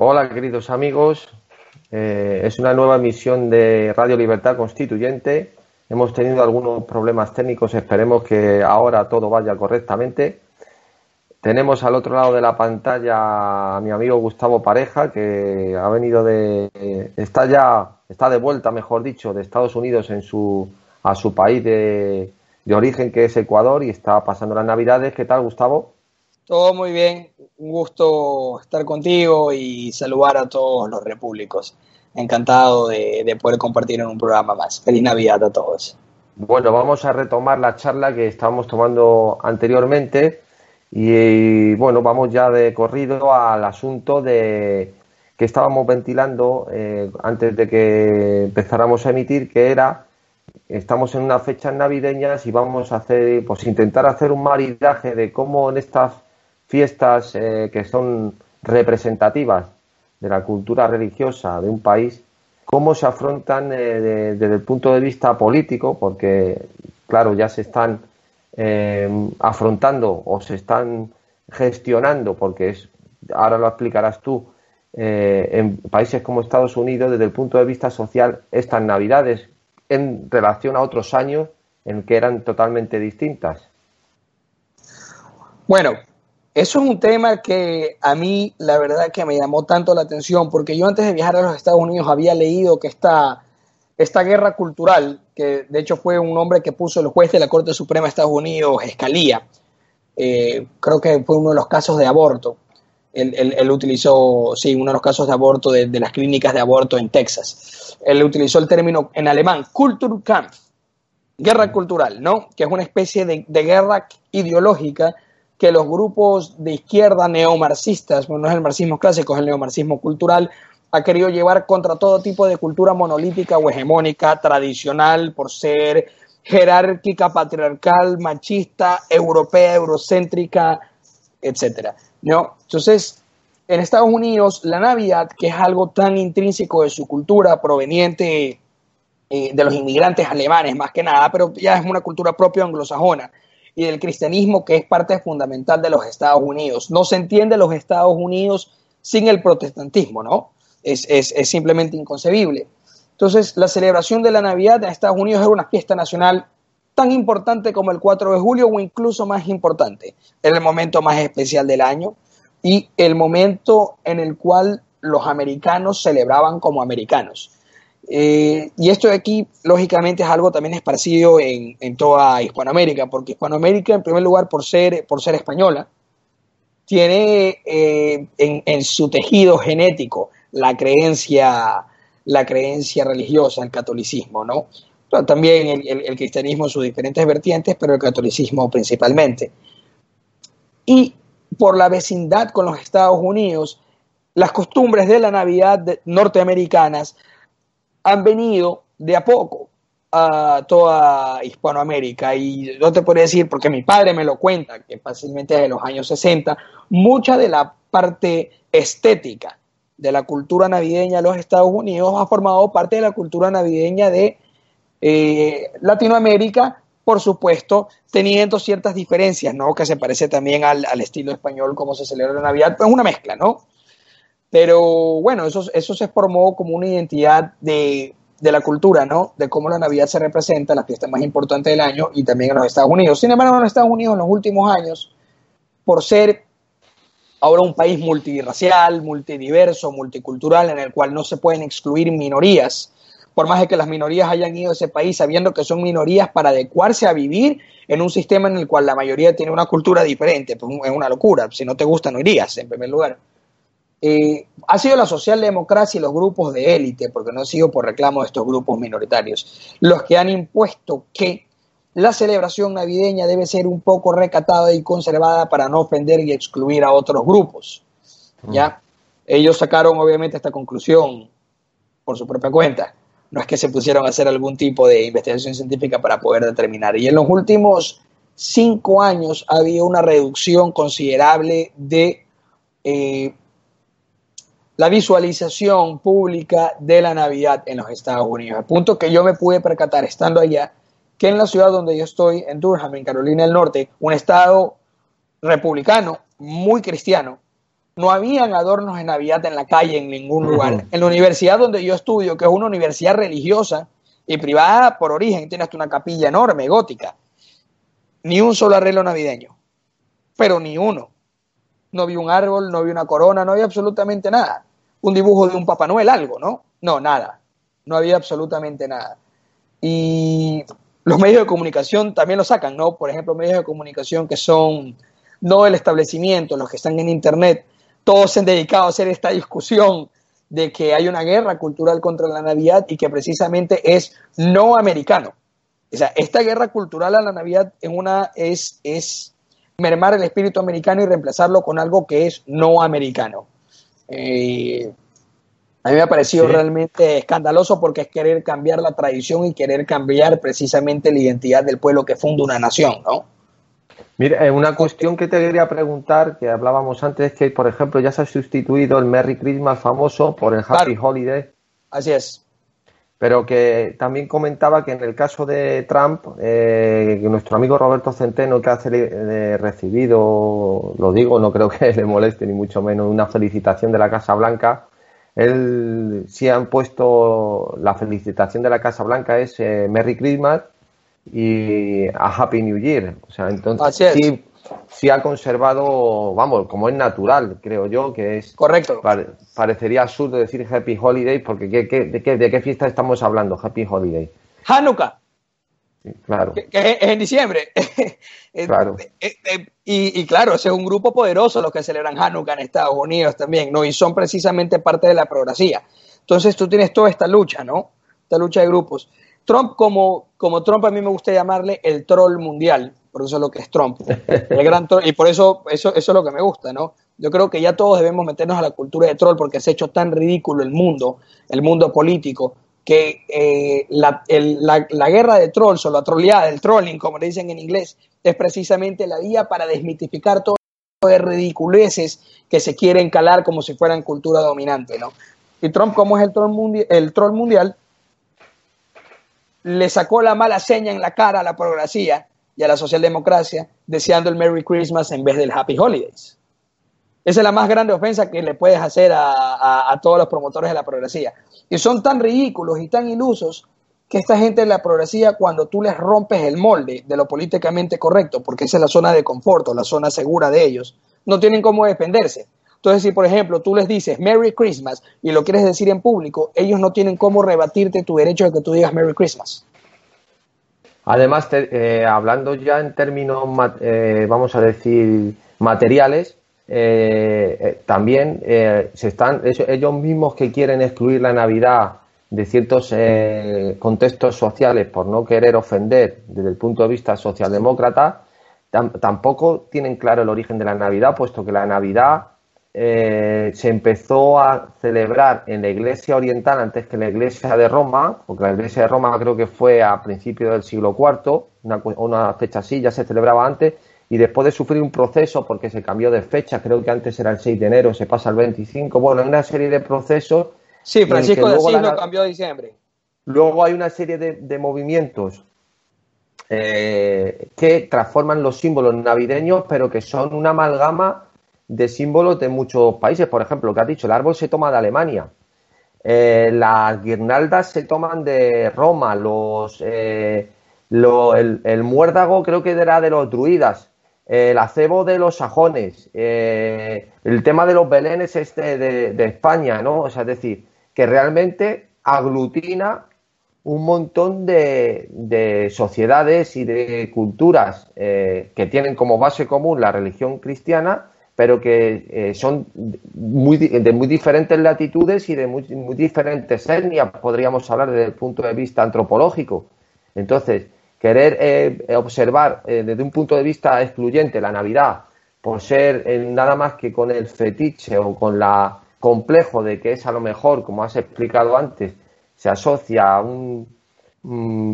Hola queridos amigos, eh, es una nueva emisión de Radio Libertad Constituyente. Hemos tenido algunos problemas técnicos, esperemos que ahora todo vaya correctamente. Tenemos al otro lado de la pantalla a mi amigo Gustavo Pareja, que ha venido de. está ya, está de vuelta, mejor dicho, de Estados Unidos en su, a su país de, de origen, que es Ecuador, y está pasando las Navidades. ¿Qué tal, Gustavo? Todo muy bien, un gusto estar contigo y saludar a todos los repúblicos. Encantado de, poder compartir en un programa más. Feliz Navidad a todos. Bueno, vamos a retomar la charla que estábamos tomando anteriormente y, bueno, vamos ya de corrido al asunto de que estábamos ventilando eh, antes de que empezáramos a emitir, que era estamos en unas fechas navideñas y vamos a hacer, pues intentar hacer un maridaje de cómo en estas fiestas eh, que son representativas de la cultura religiosa de un país, cómo se afrontan eh, desde el punto de vista político, porque, claro, ya se están eh, afrontando o se están gestionando, porque es, ahora lo explicarás tú, en países como Estados Unidos, desde el punto de vista social, estas navidades en relación a otros años en que eran totalmente distintas. Bueno, eso es un tema que a mí la verdad que me llamó tanto la atención porque yo antes de viajar a los Estados Unidos había leído que esta, esta guerra cultural, que de hecho fue un nombre que puso el juez de la Corte Suprema de Estados Unidos, Escalía, eh, creo que fue uno de los casos de aborto. Él, utilizó, sí, uno de los casos de aborto de, las clínicas de aborto en Texas. Él utilizó el término en alemán, Kulturkampf, guerra cultural, ¿no? Que es una especie de guerra ideológica que los grupos de izquierda neomarxistas, bueno, no es el marxismo clásico, es el neomarxismo cultural, ha querido llevar contra todo tipo de cultura monolítica o hegemónica, tradicional, por ser jerárquica, patriarcal, machista, europea, eurocéntrica, etc. ¿no? Entonces, en Estados Unidos, la Navidad, que es algo tan intrínseco de su cultura, proveniente eh, de los inmigrantes alemanes más que nada, pero ya es una cultura propia anglosajona, y del cristianismo que es parte fundamental de los Estados Unidos. No se entiende los Estados Unidos sin el protestantismo, ¿no? Es, simplemente inconcebible. Entonces, la celebración de la Navidad en Estados Unidos era una fiesta nacional tan importante como el 4 de julio o incluso más importante. Era el momento más especial del año y el momento en el cual los americanos celebraban como americanos. Eh, y esto de aquí, lógicamente, es algo también esparcido en, toda Hispanoamérica, porque Hispanoamérica, en primer lugar, por ser, por ser española, tiene eh, en, su tejido genético la creencia, la creencia religiosa, el catolicismo, ¿no? también el, el cristianismo en sus diferentes vertientes, pero el catolicismo principalmente. Y por la vecindad con los Estados Unidos, las costumbres de la Navidad norteamericanas han venido de a poco a toda Hispanoamérica y yo te puedo decir, porque mi padre me lo cuenta, que fácilmente de los años 60, mucha de la parte estética de la cultura navideña de los Estados Unidos ha formado parte de la cultura navideña de eh, Latinoamérica, por supuesto, teniendo ciertas diferencias, ¿no? Que se parece también al, estilo español, como se celebra la Navidad, pues es una mezcla, ¿no? Pero bueno, eso, eso se formó como una identidad de, la cultura, ¿no? De cómo la Navidad se representa, la fiesta más importante del año y también en los Estados Unidos. Sin embargo, en los Estados Unidos en los últimos años, por ser ahora un país multirracial, multidiverso, multicultural, en el cual no se pueden excluir minorías, por más de que las minorías hayan ido a ese país sabiendo que son minorías para adecuarse a vivir en un sistema en el cual la mayoría tiene una cultura diferente, pues es una locura. Si no te gusta, no irías, en primer lugar. Eh, ha sido la socialdemocracia y los grupos de élite, porque no ha sido por reclamo de estos grupos minoritarios, los que han impuesto que la celebración navideña debe ser un poco recatada y conservada para no ofender y excluir a otros grupos. ¿ya? Ellos sacaron obviamente esta conclusión por su propia cuenta. No es que se pusieron a hacer algún tipo de investigación científica para poder determinar. Y en los últimos cinco años ha habido una reducción considerable de eh, la visualización pública de la Navidad en los Estados Unidos. Al punto que yo me pude percatar estando allá que en la ciudad donde yo estoy, en Durham, en Carolina del Norte, un estado republicano, muy cristiano, no habían adornos de Navidad en la calle en ningún lugar. En la universidad donde yo estudio, que es una universidad religiosa y privada por origen, tiene hasta una capilla enorme, gótica, ni un solo arreglo navideño, pero ni uno. No vi un árbol, no vi una corona, no había absolutamente nada. Un dibujo de un Papá Noel, algo, ¿no? No, nada. No había absolutamente nada. Y los medios de comunicación también lo sacan, ¿no? Por ejemplo, medios de comunicación que son no el establecimiento, los que están en Internet, todos se han dedicado a hacer esta discusión de que hay una guerra cultural contra la Navidad y que precisamente es no americano. O sea, esta guerra cultural a la Navidad en una, es, es mermar el espíritu americano y reemplazarlo con algo que es no americano. Eh, a mí me ha parecido realmente escandaloso porque es querer cambiar la tradición y querer cambiar precisamente la identidad del pueblo que funda una nación, ¿no? Mira, eh, una cuestión que te quería preguntar, que hablábamos antes, es que, por ejemplo, ya se ha sustituido el Merry Christmas famoso por el Happy Holiday. Así es. Pero que también comentaba que en el caso de Trump, eh, que nuestro amigo Roberto Centeno, que ha eh, recibido, lo digo, no creo que le moleste ni mucho menos, una felicitación de la Casa Blanca, él sí han puesto la felicitación de la Casa Blanca es Merry Christmas y a Happy New Year. O sea, entonces sí, sí, ha conservado, vamos, como es natural, creo yo, que es. Correcto. parecería absurdo decir Happy Holiday, porque ¿qué, qué, de, qué, ¿de qué fiesta estamos hablando? Happy Holiday. Hanukkah. claro. Que, es en diciembre. claro. Eh, eh, y, y, claro, ese es un grupo poderoso los que celebran Hanukkah en Estados Unidos también, ¿no? Y son precisamente parte de la progresía. Entonces tú tienes toda esta lucha, ¿no? Esta lucha de grupos. Trump, como, como Trump, a mí me gusta llamarle el troll mundial, es lo que es Trump. El gran y por eso, eso, eso es lo que me gusta, ¿no? Yo creo que ya todos debemos meternos a la cultura de troll porque se ha hecho tan ridículo el mundo, el mundo político, que eh, la, la, guerra de trolls o la troleada, del trolling, como le dicen en inglés, es precisamente la vía para desmitificar todo de ridiculeces que se quieren calar como si fueran cultura dominante, ¿no? Y Trump, como es el troll, el troll mundial, le sacó la mala seña en la cara a la progresía y a la socialdemocracia, deseando el Merry Christmas en vez del Happy Holidays. Esa es la más grande ofensa que le puedes hacer a, todos los promotores de la progresía. Y son tan ridículos y tan ilusos que esta gente de la progresía, cuando tú les rompes el molde de lo políticamente correcto, porque esa es la zona de confort, la zona segura de ellos, no tienen cómo defenderse. Entonces, si por ejemplo tú les dices Merry Christmas y lo quieres decir en público, ellos no tienen cómo rebatirte tu derecho de que tú digas Merry Christmas. Además, eh, hablando ya en términos, eh, vamos a decir, materiales, eh, también se están ellos mismos que quieren excluir la Navidad de ciertos contextos sociales por no querer ofender desde el punto de vista socialdemócrata, tampoco tienen claro el origen de la Navidad, puesto que la Navidad eh, se empezó a celebrar en la iglesia oriental antes que la iglesia de Roma, porque la iglesia de Roma creo que fue a principios del siglo IV, una, una, fecha así, ya se celebraba antes, y después de sufrir un proceso, porque se cambió de fecha, creo que antes era el 6 de enero, se pasa al 25, bueno, hay una serie de procesos. Sí, Francisco de Asís lo cambió a diciembre. Luego hay una serie de, movimientos eh, que transforman los símbolos navideños, pero que son una amalgama de símbolos de muchos países. Por ejemplo, lo que has dicho, el árbol se toma de Alemania. Eh, las guirnaldas se toman de Roma. Los, eh, el, muérdago creo que era de los druidas. el acebo de los sajones. Eh, el tema de los belenes este de, España, ¿no? Es decir, que realmente aglutina un montón de, de, sociedades y de culturas que tienen como base común la religión cristiana pero que eh, son muy, de muy diferentes latitudes y de muy, diferentes etnias, podríamos hablar desde el punto de vista antropológico. Entonces, querer eh, observar eh, desde un punto de vista excluyente la Navidad por ser nada más que con el fetiche o con la complejo de que es a lo mejor, como has explicado antes, se asocia a un,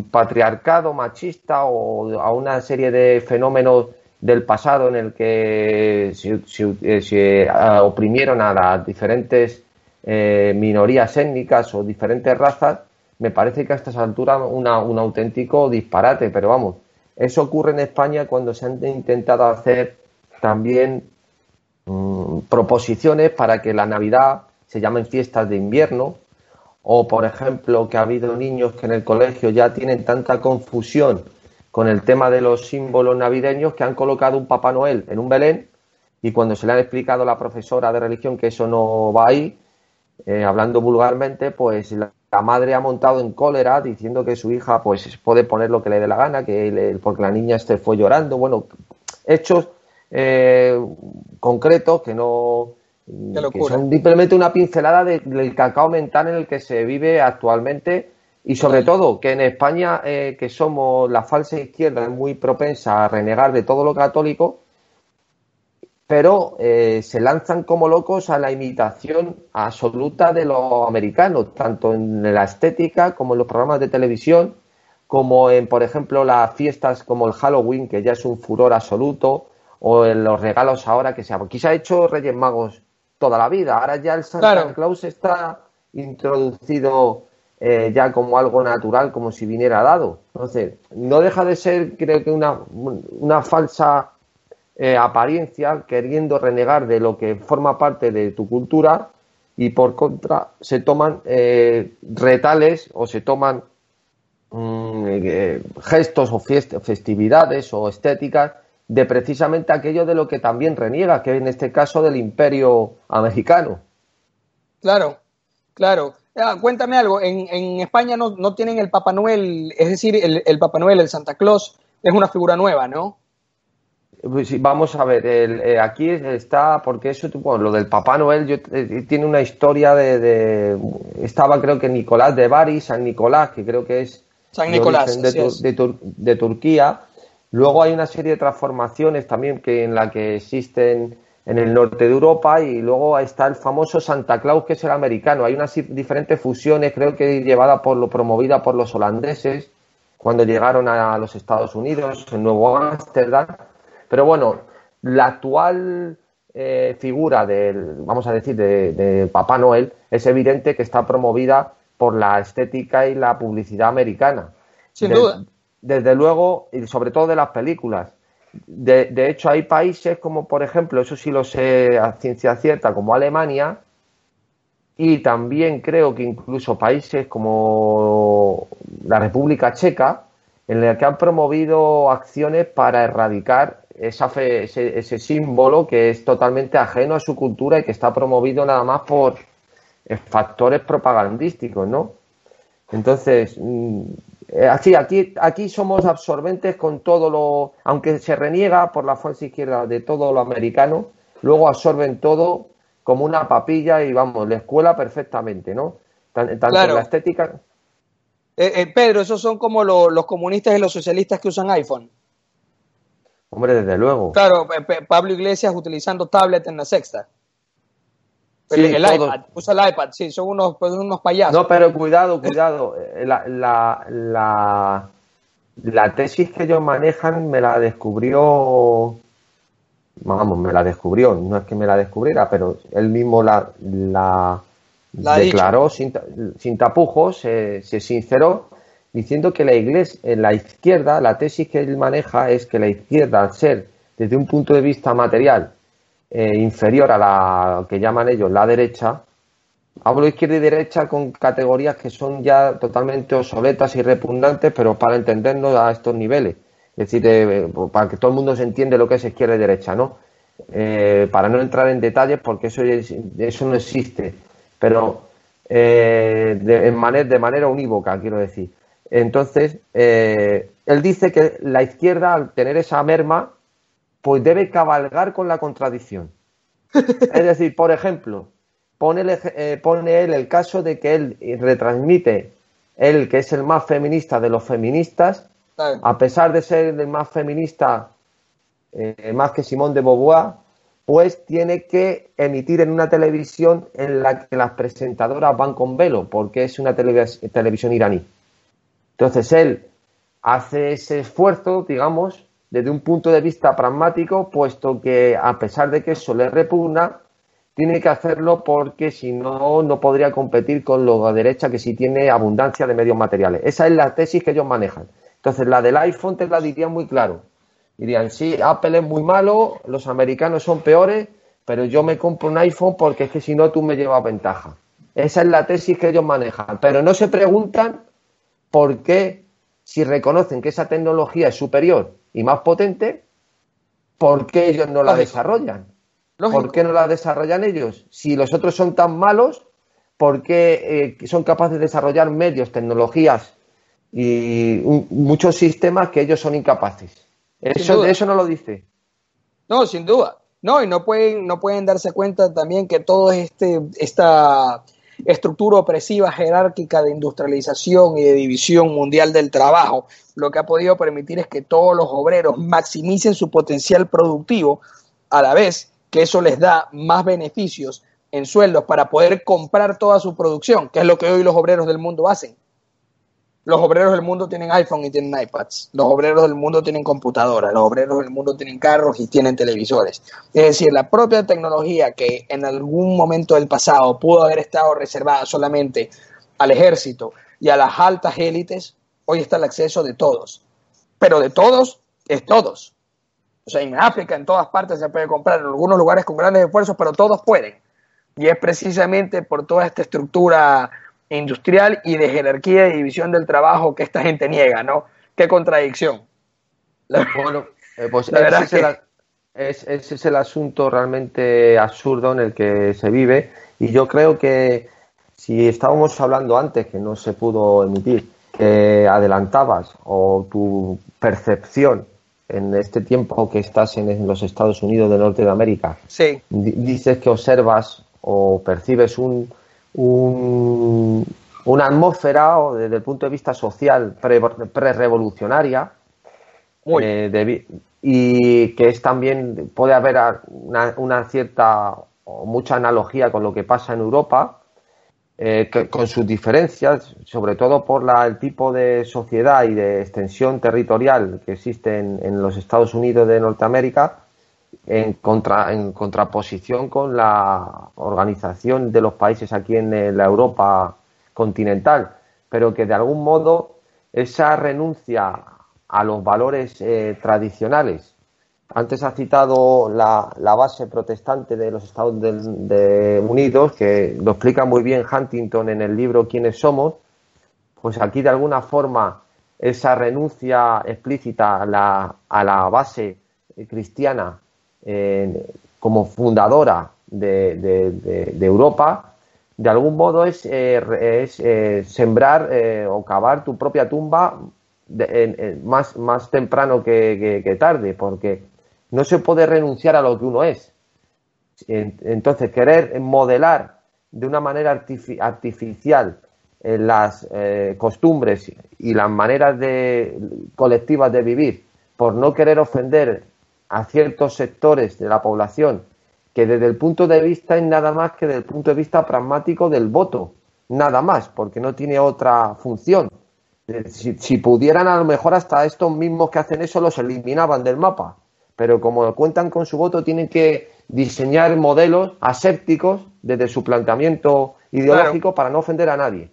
patriarcado machista o a una serie de fenómenos del pasado en el que se, eh, oprimieron a las diferentes eh, minorías étnicas o diferentes razas, me parece que a estas alturas una, un auténtico disparate, pero vamos, eso ocurre en España cuando se han intentado hacer también mm, proposiciones para que la Navidad se llamen fiestas de invierno o, por ejemplo, que ha habido niños que en el colegio ya tienen tanta confusión con el tema de los símbolos navideños que han colocado un Papá Noel en un Belén y cuando se le ha explicado a la profesora de religión que eso no va ahí, eh, hablando vulgarmente, pues la, la madre ha montado en cólera diciendo que su hija pues puede poner lo que le dé la gana, que porque la niña este fue llorando, bueno, hechos eh, concretos que no que son simplemente una pincelada del cacao mental en el que se vive actualmente y sobre todo que en España eh, que somos la falsa izquierda es muy propensa a renegar de todo lo católico pero eh, se lanzan como locos a la imitación absoluta de los americanos, tanto en la estética como en los programas de televisión, como en, por ejemplo, las fiestas como el Halloween, que ya es un furor absoluto, o en los regalos ahora que se ha... Aquí se ha hecho Reyes Magos toda la vida, ahora ya el Santa Claus está introducido eh, ya como algo natural, como si viniera dado. Entonces, no deja de ser, creo que, una, una falsa eh, apariencia, queriendo renegar de lo que forma parte de tu cultura y por contra se toman eh, retales o se toman mm, gestos o festividades o estéticas de precisamente aquello de lo que también reniega, que en este caso del imperio americano. Claro, claro. Ah, cuéntame algo, en, en España no, no, tienen el Papá Noel, es decir, el, el Papá Noel, el Santa Claus, es una figura nueva, ¿no? Pues vamos a ver, eh, aquí está, porque eso, lo del Papá Noel yo, eh, tiene una historia de, Estaba creo que Nicolás de Bari, San Nicolás, que creo que es... San Nicolás, de, Turquía. Luego hay una serie de transformaciones también que en la que existen en el norte de Europa y luego está el famoso Santa Claus que es el americano. Hay unas diferentes fusiones, creo que llevada por lo promovida por los holandeses cuando llegaron a los Estados Unidos, en Nuevo Ámsterdam pero bueno, la actual eh, figura del, vamos a decir, de, Papá Noel es evidente que está promovida por la estética y la publicidad americana. Sin duda. Desde luego, y sobre todo de las películas. De, de, hecho, hay países como, por ejemplo, eso sí lo sé a ciencia cierta, como Alemania, y también creo que incluso países como la República Checa, en el que han promovido acciones para erradicar esa ese, ese, símbolo que es totalmente ajeno a su cultura y que está promovido nada más por eh, factores propagandísticos, ¿no? Entonces, eh, así, aquí, aquí somos absorbentes con todo lo, aunque se reniega por la fuerza izquierda de todo lo americano, luego absorben todo como una papilla y vamos, la escuela perfectamente, ¿no? Tanto la estética. Eh, Pedro, esos son como los comunistas y los socialistas que usan iPhone. Hombre, desde luego. Claro, Pablo Iglesias utilizando tablet en la sexta. El, iPad, usa el iPad, sí, son unos, pues, unos payasos. No, pero cuidado, cuidado. Eh, la, la, la, la, tesis que ellos manejan me la descubrió, vamos, me la descubrió, no es que me la descubriera, pero él mismo la, la, declaró sin, sin, tapujos, se, se sinceró diciendo que la iglesia, eh, la izquierda, la tesis que él maneja es que la izquierda, al ser desde un punto de vista material eh, inferior a la que llaman ellos la derecha, hablo izquierda y derecha con categorías que son ya totalmente obsoletas y repugnantes, pero para entendernos a estos niveles. Es decir, eh, para que todo el mundo se entienda lo que es izquierda y derecha, ¿no? para no entrar en detalles, porque eso, eso no existe, pero de, de manera unívoca, quiero decir. Entonces, eh, él dice que la izquierda, al tener esa merma, pues debe cabalgar con la contradicción. es decir, por ejemplo, pone, eh, pone él el caso de que él retransmite, él que es el más feminista de los feministas, a pesar de ser el más feminista, eh, más que Simón de Beauvoir, pues tiene que emitir en una televisión en la que las presentadoras van con velo, porque es una televisión iraní. Entonces él hace ese esfuerzo, digamos, desde un punto de vista pragmático, puesto que a pesar de que eso le repugna, tiene que hacerlo porque si no, no podría competir con de derecha que sí tiene abundancia de medios materiales. Esa es la tesis que ellos manejan. Entonces, la del iPhone te la dirían muy claro. Dirían, sí, Apple es muy malo, los americanos son peores, pero yo me compro un iPhone porque es que si no tú me llevas ventaja. Esa es la tesis que ellos manejan. Pero no se preguntan por qué, si reconocen que esa tecnología es superior y más potente, ¿por qué ellos no la desarrollan? ¿Por qué no la desarrollan ellos? Si los otros son tan malos, ¿por qué eh, son capaces de desarrollar medios, tecnologías y muchos sistemas que ellos son incapaces? Eso, eso no lo dice. No, sin duda. No, y no pueden, no pueden darse cuenta también que toda este, esta estructura opresiva jerárquica de industrialización y de división mundial del trabajo, lo que ha podido permitir es que todos los obreros maximicen su potencial productivo, a la vez que eso les da más beneficios en sueldos para poder comprar toda su producción, que es lo que hoy los obreros del mundo hacen. Los obreros del mundo tienen iPhone y tienen iPads. Los obreros del mundo tienen computadoras. Los obreros del mundo tienen carros y tienen televisores. Es decir, la propia tecnología que en algún momento del pasado pudo haber estado reservada solamente al ejército y a las altas élites, hoy está el acceso de todos. Pero de todos es todos. O sea, en África, en todas partes se puede comprar, en algunos lugares con grandes esfuerzos, pero todos pueden. Y es precisamente por toda esta estructura industrial y de jerarquía y división del trabajo que esta gente niega, ¿no? Qué contradicción. bueno, eh, pues ese, es el, asunto realmente absurdo en el que se vive y yo creo que si estábamos hablando antes que no se pudo emitir, que adelantabas o tu percepción en este tiempo que estás en los Estados Unidos de Norte de América, sí. dices que observas o percibes un, una atmósfera o desde el punto de vista social pre-revolucionaria eh, y que es también puede haber una, cierta o mucha analogía con lo que pasa en Europa eh, con sus diferencias sobre todo por la, el tipo de sociedad y de extensión territorial que existe en los Estados Unidos de Norteamérica en, contra, en contraposición con la organización de los países aquí en la Europa continental, pero que de algún modo esa renuncia a los valores eh, tradicionales. Antes ha citado la, base protestante de los Estados Unidos, que lo explica muy bien Huntington en el libro Quiénes somos, pues aquí de alguna forma esa renuncia explícita a la, a la base cristiana como fundadora de, Europa, de algún modo es, eh, eh, sembrar eh, o cavar tu propia tumba más, más temprano que, tarde, porque no se puede renunciar a lo que uno es. Entonces, querer modelar de una manera artificial las costumbres y las maneras de, colectivas de vivir por no querer ofender a ciertos sectores de la población que desde el punto de vista es nada más que desde el punto de vista pragmático del voto, nada más, porque no tiene otra función. Eh, si, pudieran, a lo mejor hasta estos mismos que hacen eso los eliminaban del mapa, pero como cuentan con su voto, tienen que diseñar modelos asépticos desde su planteamiento ideológico para no ofender a nadie.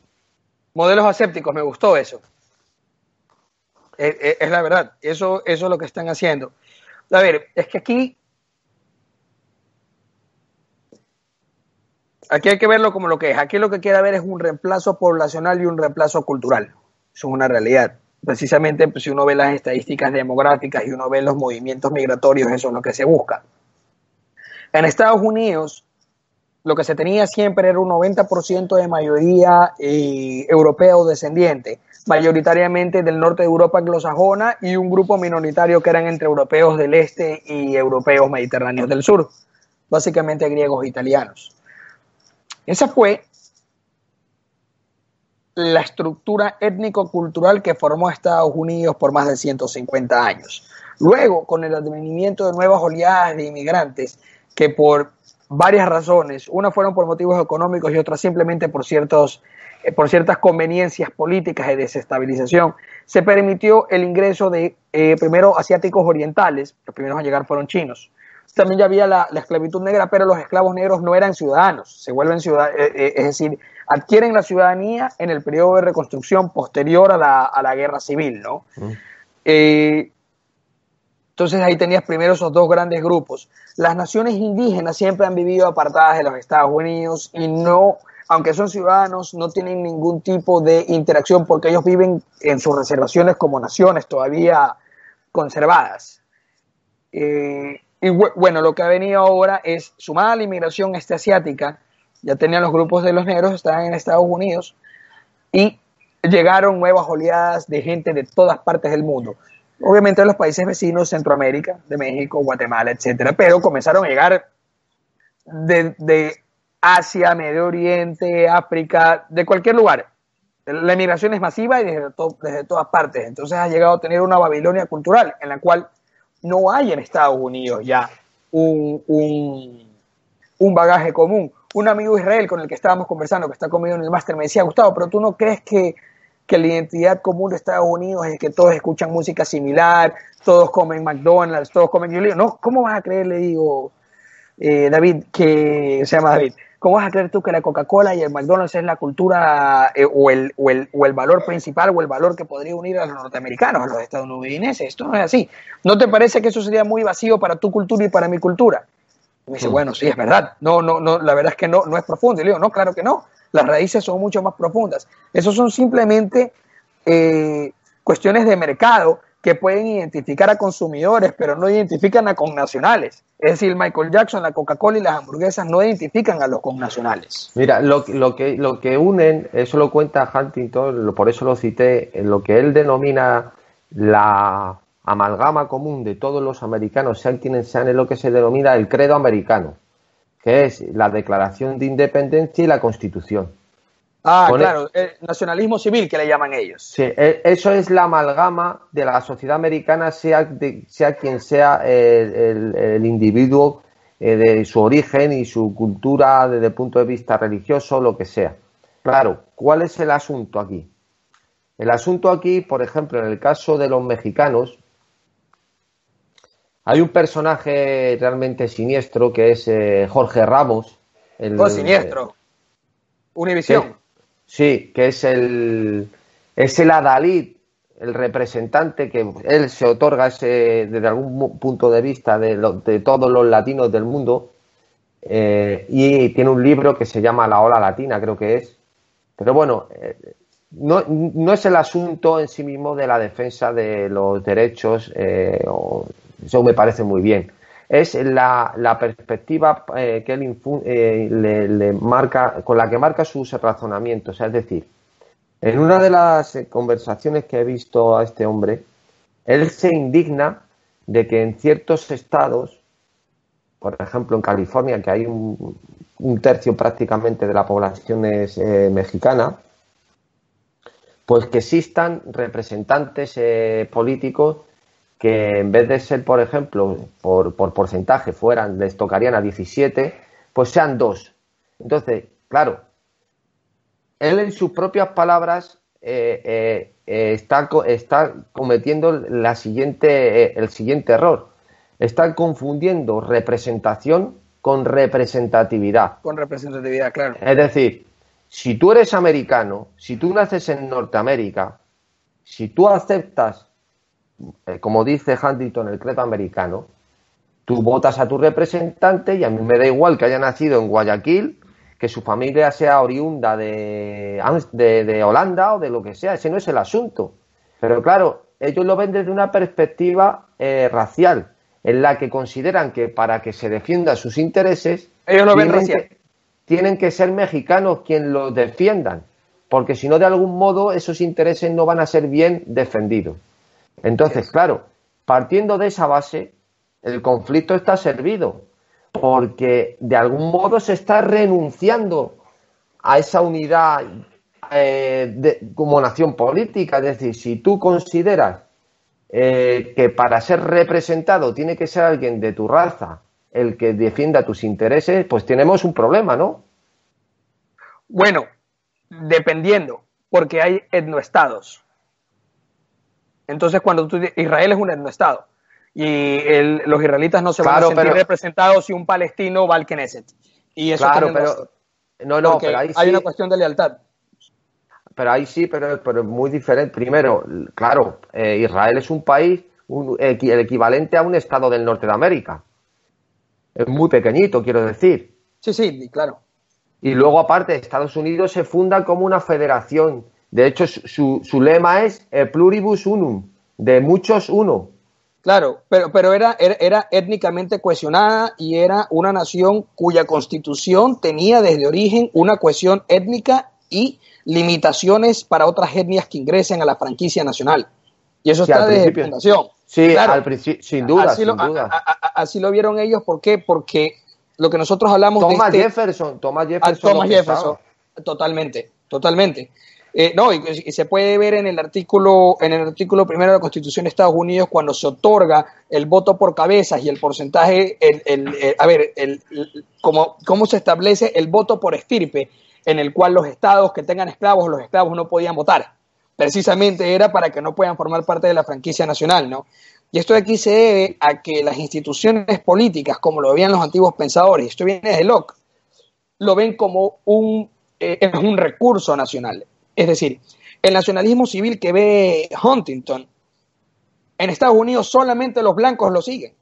Modelos asépticos, me gustó eso. Es, es, la verdad, eso, eso es lo que están haciendo. A ver, es que aquí. Aquí hay que verlo como lo que es. Aquí lo que quiere ver es un reemplazo poblacional y un reemplazo cultural. Eso es una realidad. Precisamente pues, si uno ve las estadísticas demográficas y uno ve los movimientos migratorios, eso es lo que se busca. En Estados Unidos, lo que se tenía siempre era un 90% de mayoría eh, europea o descendiente mayoritariamente del norte de Europa anglosajona y un grupo minoritario que eran entre europeos del este y europeos mediterráneos del sur, básicamente griegos e italianos. Esa fue la estructura étnico-cultural que formó Estados Unidos por más de 150 años. Luego, con el advenimiento de nuevas oleadas de inmigrantes, que por varias razones, unas fueron por motivos económicos y otras simplemente por, ciertos, eh, por ciertas conveniencias políticas de desestabilización, se permitió el ingreso de eh, primero asiáticos orientales, los primeros a llegar fueron chinos. También ya había la, esclavitud negra, pero los esclavos negros no eran ciudadanos, se vuelven ciudadanos, eh, es decir, adquieren la ciudadanía en el periodo de reconstrucción posterior a la, a la guerra civil, ¿no? Mm. entonces ahí tenías primero esos dos grandes grupos. Las naciones indígenas siempre han vivido apartadas de los Estados Unidos y no, aunque son ciudadanos, no tienen ningún tipo de interacción porque ellos viven en sus reservaciones como naciones todavía conservadas. Eh, y bueno, lo que ha venido ahora es sumada a la inmigración este asiática, ya tenían los grupos de los negros, estaban en Estados Unidos, y llegaron nuevas oleadas de gente de todas partes del mundo obviamente de los países vecinos, Centroamérica, de México, Guatemala, etcétera, pero comenzaron a llegar de, Asia, Medio Oriente, África, de cualquier lugar. La inmigración es masiva y desde, desde todas partes. Entonces ha llegado a tener una Babilonia cultural en la cual no hay en Estados Unidos ya un, un bagaje común. Un amigo Israel con el que estábamos conversando, que está conmigo en el máster, me decía, Gustavo, pero tú no crees que que la identidad común de Estados Unidos es que todos escuchan música similar, todos comen McDonald's, todos comen... Yo no, ¿cómo vas a creer, le digo, eh, David, que se llama David, ¿cómo vas a creer tú que la Coca-Cola y el McDonald's es la cultura eh, o, el, o, el, o, el, valor principal o el valor que podría unir a los norteamericanos, a los estadounidenses? Esto no es así. ¿No te parece que eso sería muy vacío para tu cultura y para mi cultura? me dice, mm. bueno, sí, es verdad. No, no, no, la verdad es que no, no es profundo. Y le digo, no, claro que no las raíces son mucho más profundas. Esos son simplemente eh, cuestiones de mercado que pueden identificar a consumidores, pero no identifican a connacionales. Es decir, Michael Jackson, la Coca-Cola y las hamburguesas no identifican a los connacionales. Mira, lo, lo, que, lo que unen, eso lo cuenta Huntington, por eso lo cité, lo que él denomina la amalgama común de todos los americanos, sean quienes sean, es lo que se denomina el credo americano que es la Declaración de Independencia y la Constitución. Ah, claro, el nacionalismo civil que le llaman ellos. Sí, e, eso es la amalgama de la sociedad americana, sea, sea quien sea el, individuo eh, de su origen y su cultura desde el punto de vista religioso, lo que sea. Claro, ¿cuál es el asunto aquí? El asunto aquí, por ejemplo, en el caso de los mexicanos, hay un personaje realmente siniestro que es eh, Jorge Ramos. El, oh, siniestro. Univisión. Sí, que es el, es el adalid, el representante que él se otorga ese, desde algún punto de vista de, de todos los latinos del mundo. Eh, y tiene un libro que se llama La Ola Latina, creo que es. Pero bueno, eh, no, no, es el asunto en sí mismo de la defensa de los derechos o eso me parece muy bien. Es la, perspectiva eh, que él eh, le, marca, con la que marca sus razonamientos. Es decir, en una de las eh, conversaciones que he visto a este hombre, él se indigna de que en ciertos estados, por ejemplo en California, que hay un, tercio prácticamente de la población es mexicana, pues que existan representantes políticos que en vez de ser, por ejemplo, por, porcentaje fueran, les tocarían a 17, pues sean dos. Entonces, claro, él en sus propias palabras eh, eh, eh, está, está, cometiendo la siguiente, el siguiente error. Está confundiendo representación con representatividad. Con representatividad, claro. Es decir, si tú eres americano, si tú naces en Norteamérica, si tú aceptas eh, como dice Huntington, el credo americano, tú votas a tu representante y a mí me da igual que haya nacido en Guayaquil, que su familia sea oriunda de, de, Holanda o de lo que sea, ese no es el asunto. Pero claro, ellos lo ven desde una perspectiva eh, racial, en la que consideran que para que se defiendan sus intereses, ellos lo ven Que, tienen que ser mexicanos quienes los defiendan, porque si no, de algún modo, esos intereses no van a ser bien defendidos. Entonces, claro, partiendo de esa base, el conflicto está servido, porque de algún modo se está renunciando a esa unidad eh, como nación política. Es decir, si tú consideras eh, que para ser representado tiene que ser alguien de tu raza el que defienda tus intereses, pues tenemos un problema, ¿no? Bueno, dependiendo, porque hay etnoestados. Entonces, cuando tú Israel es un etnoestado y los israelitas no se van a sentir representados si un palestino va al Knesset. Y eso claro, pero no, no, pero ahí hay una cuestión de lealtad. Pero ahí sí, pero, pero es muy diferente. Primero, claro, eh, Israel es un país, el equivalente a un estado del norte de América. Es muy pequeñito, quiero decir. Sí, sí, claro. Y luego, aparte, Estados Unidos se funda como una federación. De hecho, su, su lema es pluribus unum, de muchos uno. Claro, pero, pero era, era, étnicamente cohesionada y era una nación cuya constitución tenía desde origen una cohesión étnica y limitaciones para otras etnias que ingresen a la franquicia nacional. Y eso está desde la fundación. Sí, al sin duda, así, lo, así lo vieron ellos. ¿Por qué? Porque lo que nosotros hablamos Thomas de este, Jefferson, Thomas Jefferson. Thomas Jefferson, totalmente, totalmente. Eh, no, y, se puede ver en el artículo, en el artículo primero de la Constitución de Estados Unidos cuando se otorga el voto por cabezas y el porcentaje, el, a ver, el, cómo, cómo se establece el voto por estirpe, en el cual los estados que tengan esclavos, los esclavos no podían votar. Precisamente era para que no puedan formar parte de la franquicia nacional, ¿no? Y esto de aquí se debe a que las instituciones políticas, como lo veían los antiguos pensadores, esto viene de Locke, lo ven como un, eh, es un recurso nacional. Es decir, el nacionalismo civil que ve Huntington, en Estados Unidos solamente los blancos lo siguen.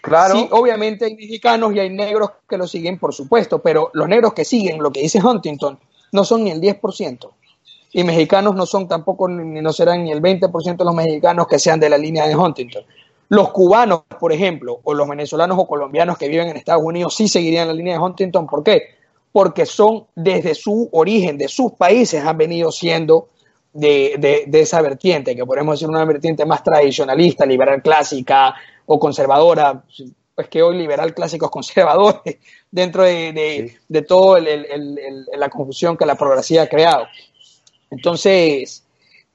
Claro. Sí, obviamente hay mexicanos y hay negros que lo siguen, por supuesto, pero los negros que siguen lo que dice Huntington no son ni el 10%. Y mexicanos no son tampoco, ni no serán ni el 20% de los mexicanos que sean de la línea de Huntington. Los cubanos, por ejemplo, o los venezolanos o colombianos que viven en Estados Unidos sí seguirían la línea de Huntington. ¿Por qué? Porque son desde su origen, de sus países, han venido siendo de, esa vertiente, que podemos decir una vertiente más tradicionalista, liberal clásica o conservadora, pues que hoy liberal clásicos conservadores, dentro de, de, todo la confusión que la progresía ha creado. Entonces,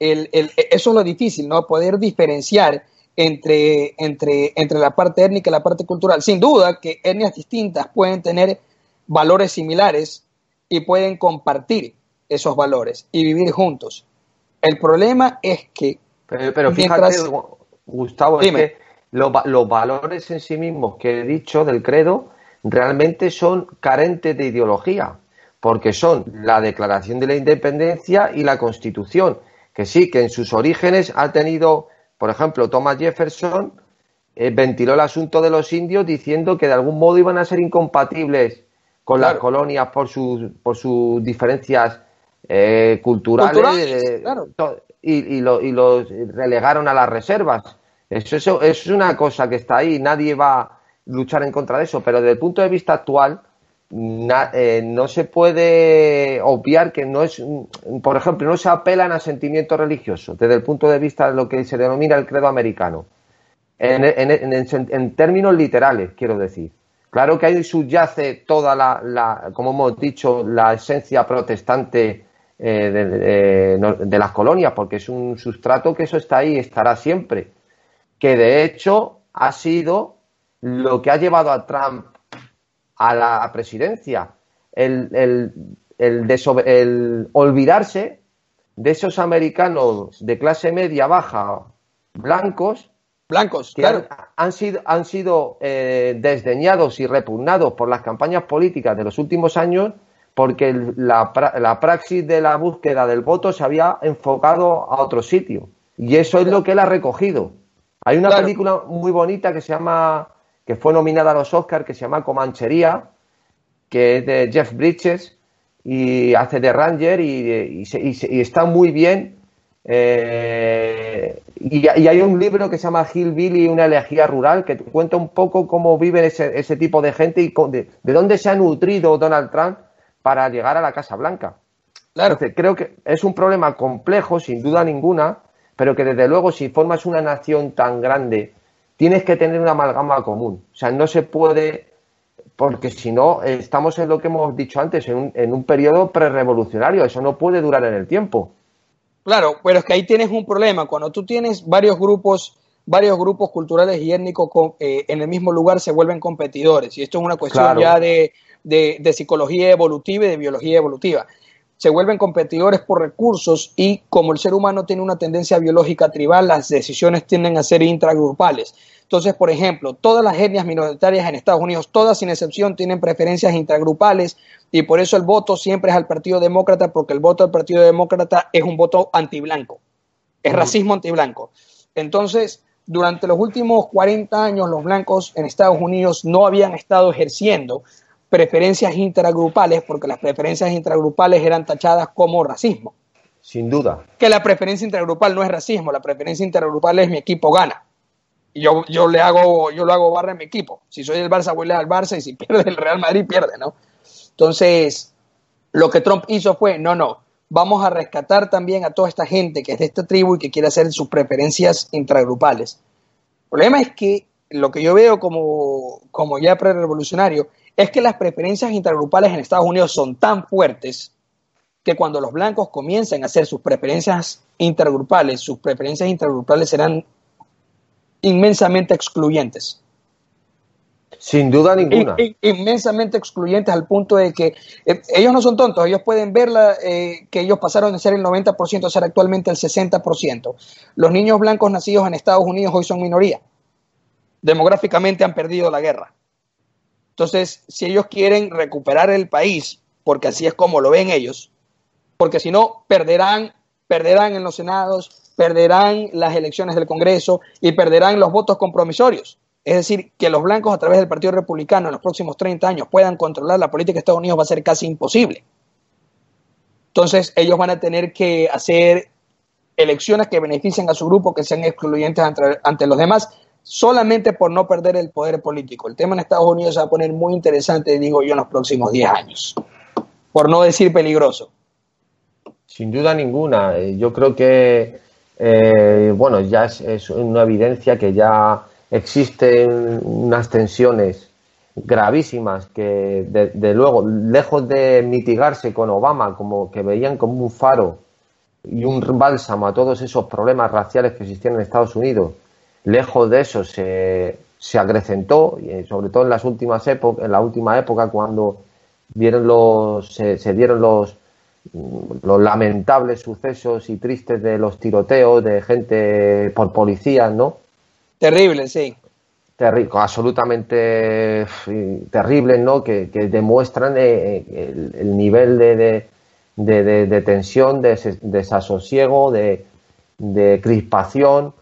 eso es lo difícil, ¿no? Poder diferenciar entre, entre, entre la parte étnica y la parte cultural. Sin duda que etnias distintas pueden tener valores similares y pueden compartir esos valores y vivir juntos. El problema es que... Pero, fíjate, Gustavo, es que los, valores en sí mismos que he dicho del credo realmente son carentes de ideología, porque son la Declaración de la Independencia y la Constitución, que sí, que en sus orígenes ha tenido, por ejemplo, Thomas Jefferson eh, ventiló el asunto de los indios diciendo que de algún modo iban a ser incompatibles con las colonias por sus, por sus diferencias eh, culturales, eh, y, los relegaron a las reservas. Eso, eso, es una cosa que está ahí, nadie va a luchar en contra de eso, pero desde el punto de vista actual eh, no se puede obviar que no es, por ejemplo, no se apelan a sentimientos religiosos desde el punto de vista de lo que se denomina el credo americano, en términos literales, quiero decir. Claro que ahí subyace toda la, como hemos dicho, la esencia protestante eh, de, las colonias, porque es un sustrato que eso está ahí, estará siempre. Que de hecho ha sido lo que ha llevado a Trump a la presidencia, el, el olvidarse de esos americanos de clase media baja, blancos, blancos, claro. Han, sido, han sido eh, desdeñados y repugnados por las campañas políticas de los últimos años porque la, la, praxis de la búsqueda del voto se había enfocado a otro sitio. Y eso es lo que él ha recogido. Hay una película muy bonita que se llama, que fue nominada a los Oscars, que se llama Comanchería, que es de Jeff Bridges y hace de Ranger y, y está muy bien eh, y, hay un libro que se llama Hillbilly, una elegía rural, que cuenta un poco cómo vive ese, ese tipo de gente y de, dónde se ha nutrido Donald Trump para llegar a la Casa Blanca. Claro. creo que es un problema complejo, sin duda ninguna, pero que desde luego si formas una nación tan grande, tienes que tener una amalgama común. O sea, no se puede, porque si no, estamos en lo que hemos dicho antes, en un, en un periodo prerevolucionario, eso no puede durar en el tiempo. Claro, pero es que ahí tienes un problema. Cuando tú tienes varios grupos varios grupos culturales y étnicos eh, en el mismo lugar se vuelven competidores. Y esto es una cuestión ya de, de, psicología evolutiva y de biología evolutiva. Se vuelven competidores por recursos y como el ser humano tiene una tendencia biológica tribal, las decisiones tienden a ser intragrupales. Entonces, por ejemplo, todas las etnias minoritarias en Estados Unidos, todas sin excepción, tienen preferencias intragrupales y por eso el voto siempre es al Partido Demócrata, porque el voto del Partido Demócrata es un voto antiblanco, es racismo antiblanco. Entonces, durante los últimos 40 años, los blancos en Estados Unidos no habían estado ejerciendo preferencias intragrupales, porque las preferencias intragrupales eran tachadas como racismo. Sin duda. Que la preferencia intragrupal no es racismo, la preferencia intragrupal es mi equipo gana. Y yo, yo le hago, yo lo hago barra en mi equipo. Si soy el Barça, voy al Barça y si pierde el Real Madrid, pierde, ¿no? Entonces, lo que Trump hizo fue, no, no, vamos a rescatar también a toda esta gente que es de esta tribu y que quiere hacer sus preferencias intragrupales. El problema es que lo que yo veo como, como ya pre-revolucionario es que las preferencias intragrupales en Estados Unidos son tan fuertes que cuando los blancos comiencen a hacer sus preferencias intergrupales, sus preferencias intergrupales serán inmensamente excluyentes. Sin duda ninguna. inmensamente excluyentes al punto de que eh, ellos no son tontos, ellos pueden ver eh, que ellos pasaron de ser el 90% a ser actualmente el 60%. Los niños blancos nacidos en Estados Unidos hoy son minoría. Demográficamente han perdido la guerra. Entonces, si ellos quieren recuperar el país, porque así es como lo ven ellos, porque si no, perderán, perderán en los senados, perderán las elecciones del Congreso y perderán los votos compromisorios. Es decir, que los blancos a través del Partido Republicano en los próximos 30 años puedan controlar la política de Estados Unidos va a ser casi imposible. Entonces, ellos van a tener que hacer elecciones que beneficien a su grupo, que sean excluyentes ante los demás, solamente por no perder el poder político. El tema en Estados Unidos se va a poner muy interesante, digo yo, en los próximos 10 años, por no decir peligroso. Sin duda ninguna. Eh, yo creo que, eh, bueno, ya es, una evidencia que ya existen unas tensiones gravísimas que, de, luego, lejos de mitigarse con Obama, como que veían como un faro y un bálsamo a todos esos problemas raciales que existían en Estados Unidos, Lejos de eso se, se acrecentó, y sobre todo en las últimas épocas, en la última época cuando vieron los, se, dieron los, los lamentables sucesos y tristes de los tiroteos de gente por policías, ¿no? Terrible, sí. Terrible, absolutamente terribles, ¿no? Que, demuestran eh, el, nivel de, de, de, tensión, de desasosiego, de, de crispación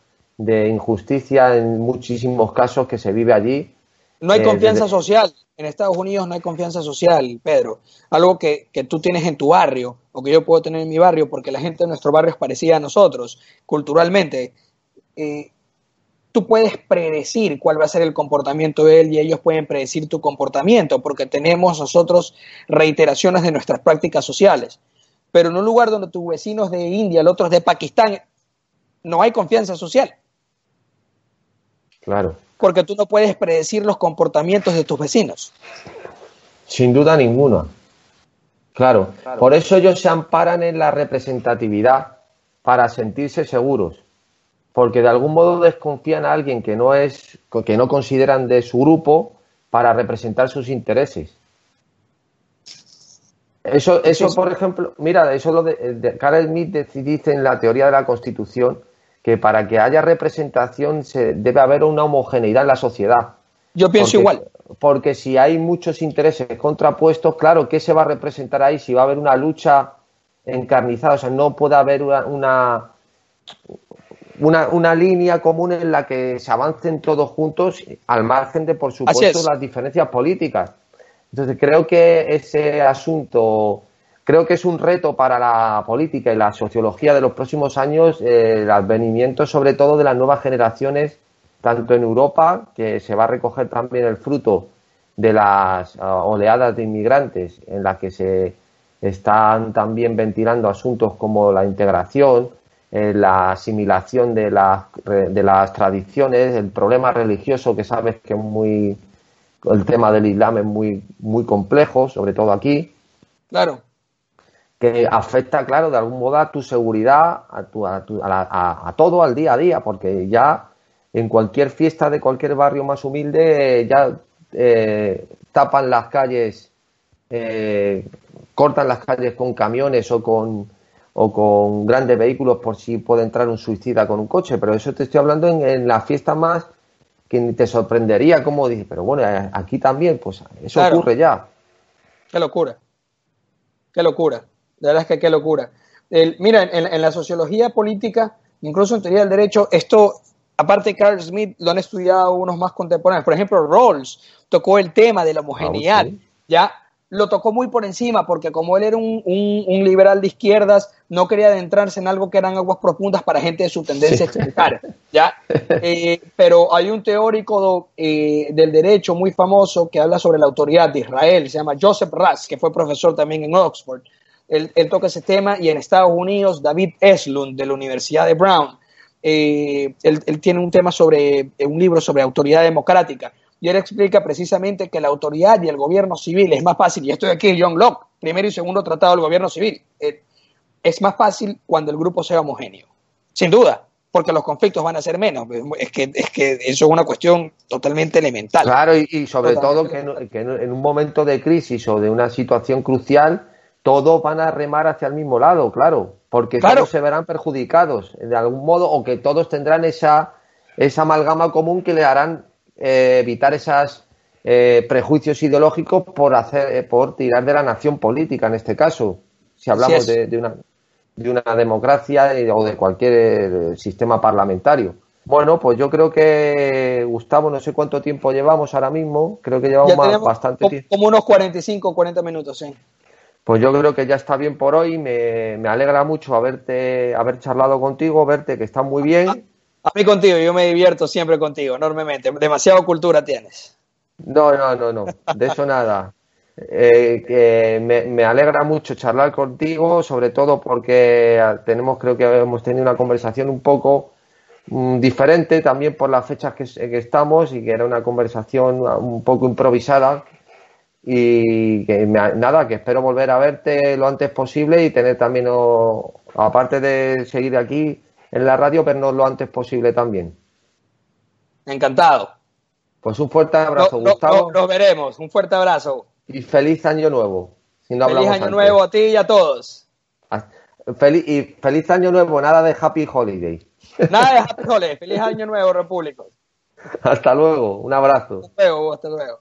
de injusticia en muchísimos casos que se vive allí. No hay eh, confianza social. En Estados Unidos no hay confianza social, Pedro. Algo que, tú tienes en tu barrio o que yo puedo tener en mi barrio porque la gente de nuestro barrio es parecida a nosotros culturalmente. Eh, tú puedes predecir cuál va a ser el comportamiento de él y ellos pueden predecir tu comportamiento porque tenemos nosotros reiteraciones de nuestras prácticas sociales. Pero en un lugar donde tus vecinos de India, el otro es de Pakistán, no hay confianza social. Claro. Porque tú no puedes predecir los comportamientos de tus vecinos. Sin duda ninguna. Claro. Por eso ellos se amparan en la representatividad para sentirse seguros. Porque de algún modo desconfían a alguien que no es, que no consideran de su grupo para representar sus intereses. Eso, eso por ejemplo, mira, eso lo de, de Carl Smith dice en la teoría de la Constitución que para que haya representación se debe haber una homogeneidad en la sociedad. Yo pienso igual. Porque si hay muchos intereses contrapuestos, claro, ¿qué se va a representar ahí? Si va a haber una lucha encarnizada, o sea, no puede haber una, una, una, línea común en la que se avancen todos juntos al margen de, por supuesto, las diferencias políticas. Entonces, creo que ese asunto Creo que es un reto para la política y la sociología de los próximos años eh, el advenimiento sobre todo de las nuevas generaciones, tanto en Europa, que se va a recoger también el fruto de las ah, oleadas de inmigrantes en las que se están también ventilando asuntos como la integración, eh, la asimilación de, de las tradiciones, el problema religioso que sabes que es muy el tema del Islam es muy muy complejo, sobre todo aquí. Claro que afecta, claro, de algún modo a tu seguridad, a, tu, a, todo, al día a día, porque ya en cualquier fiesta de cualquier barrio más humilde ya eh, tapan las calles, eh, cortan las calles con camiones o con, o con grandes vehículos por si puede entrar un suicida con un coche, pero eso te estoy hablando en, en la fiesta más que te sorprendería como dices, pero bueno, eh, aquí también, pues eso ocurre ya. Qué locura, qué locura, de verdad es que qué locura. mira, en, en, la sociología política, incluso en teoría del derecho, esto aparte Carl Smith lo han estudiado unos más contemporáneos. Por ejemplo, Rawls tocó el tema de la homogeneidad, ah, ya lo tocó muy por encima porque como él era un, liberal de izquierdas, no quería adentrarse en algo que eran aguas profundas para gente de su tendencia sí. ¿ya? Eh, pero hay un teórico eh, del derecho muy famoso que habla sobre la autoridad de Israel, se llama Joseph Rass, que fue profesor también en Oxford. Él, él toca ese tema y en Estados Unidos David Eslund de la Universidad de Brown eh, él, tiene un tema sobre, eh, un libro sobre autoridad democrática, y él explica precisamente que la autoridad y el gobierno civil es más fácil, y esto de aquí John Locke, primero y segundo tratado del gobierno civil, eh, es más fácil cuando el grupo sea homogéneo, sin duda, porque los conflictos van a ser menos, es que, es que eso es una cuestión totalmente elemental. Claro, y, sobre todo que, que en un momento de crisis o de una situación crucial, todos van a remar hacia el mismo lado, claro porque todos se verán perjudicados de algún modo o que todos tendrán esa, esa amalgama común que le harán eh, evitar esos eh, prejuicios ideológicos por, hacer, eh, por tirar de la nación política en este caso, si hablamos de, de, una, de una democracia o de cualquier sistema parlamentario. Bueno, pues yo creo que, Gustavo, no sé cuánto tiempo llevamos ahora mismo, creo que llevamos bastante tiempo. Como unos 45 o 40 minutos, sí. Pues yo creo que ya está bien por hoy. Me, me, alegra mucho haberte, haber charlado contigo, verte que está muy bien. A, mí contigo, yo me divierto siempre contigo, enormemente. Demasiado cultura tienes. No, no, no, no, de eso nada. Eh, que me, me, alegra mucho charlar contigo, sobre todo porque tenemos, creo que hemos tenido una conversación un poco mm, diferente también por las fechas que, que estamos y que era una conversación un poco improvisada y que nada, que espero volver a verte lo antes posible y tener también, aparte de seguir aquí en la radio, vernos lo antes posible también. Encantado. Pues un fuerte abrazo, Gustavo. nos veremos, un fuerte abrazo. Y feliz año nuevo. feliz año nuevo a ti y a todos. Feliz, y feliz año nuevo, nada de Happy Holiday. Nada de Happy Holiday, feliz año nuevo, República. Hasta luego, un abrazo. Hasta luego, hasta luego.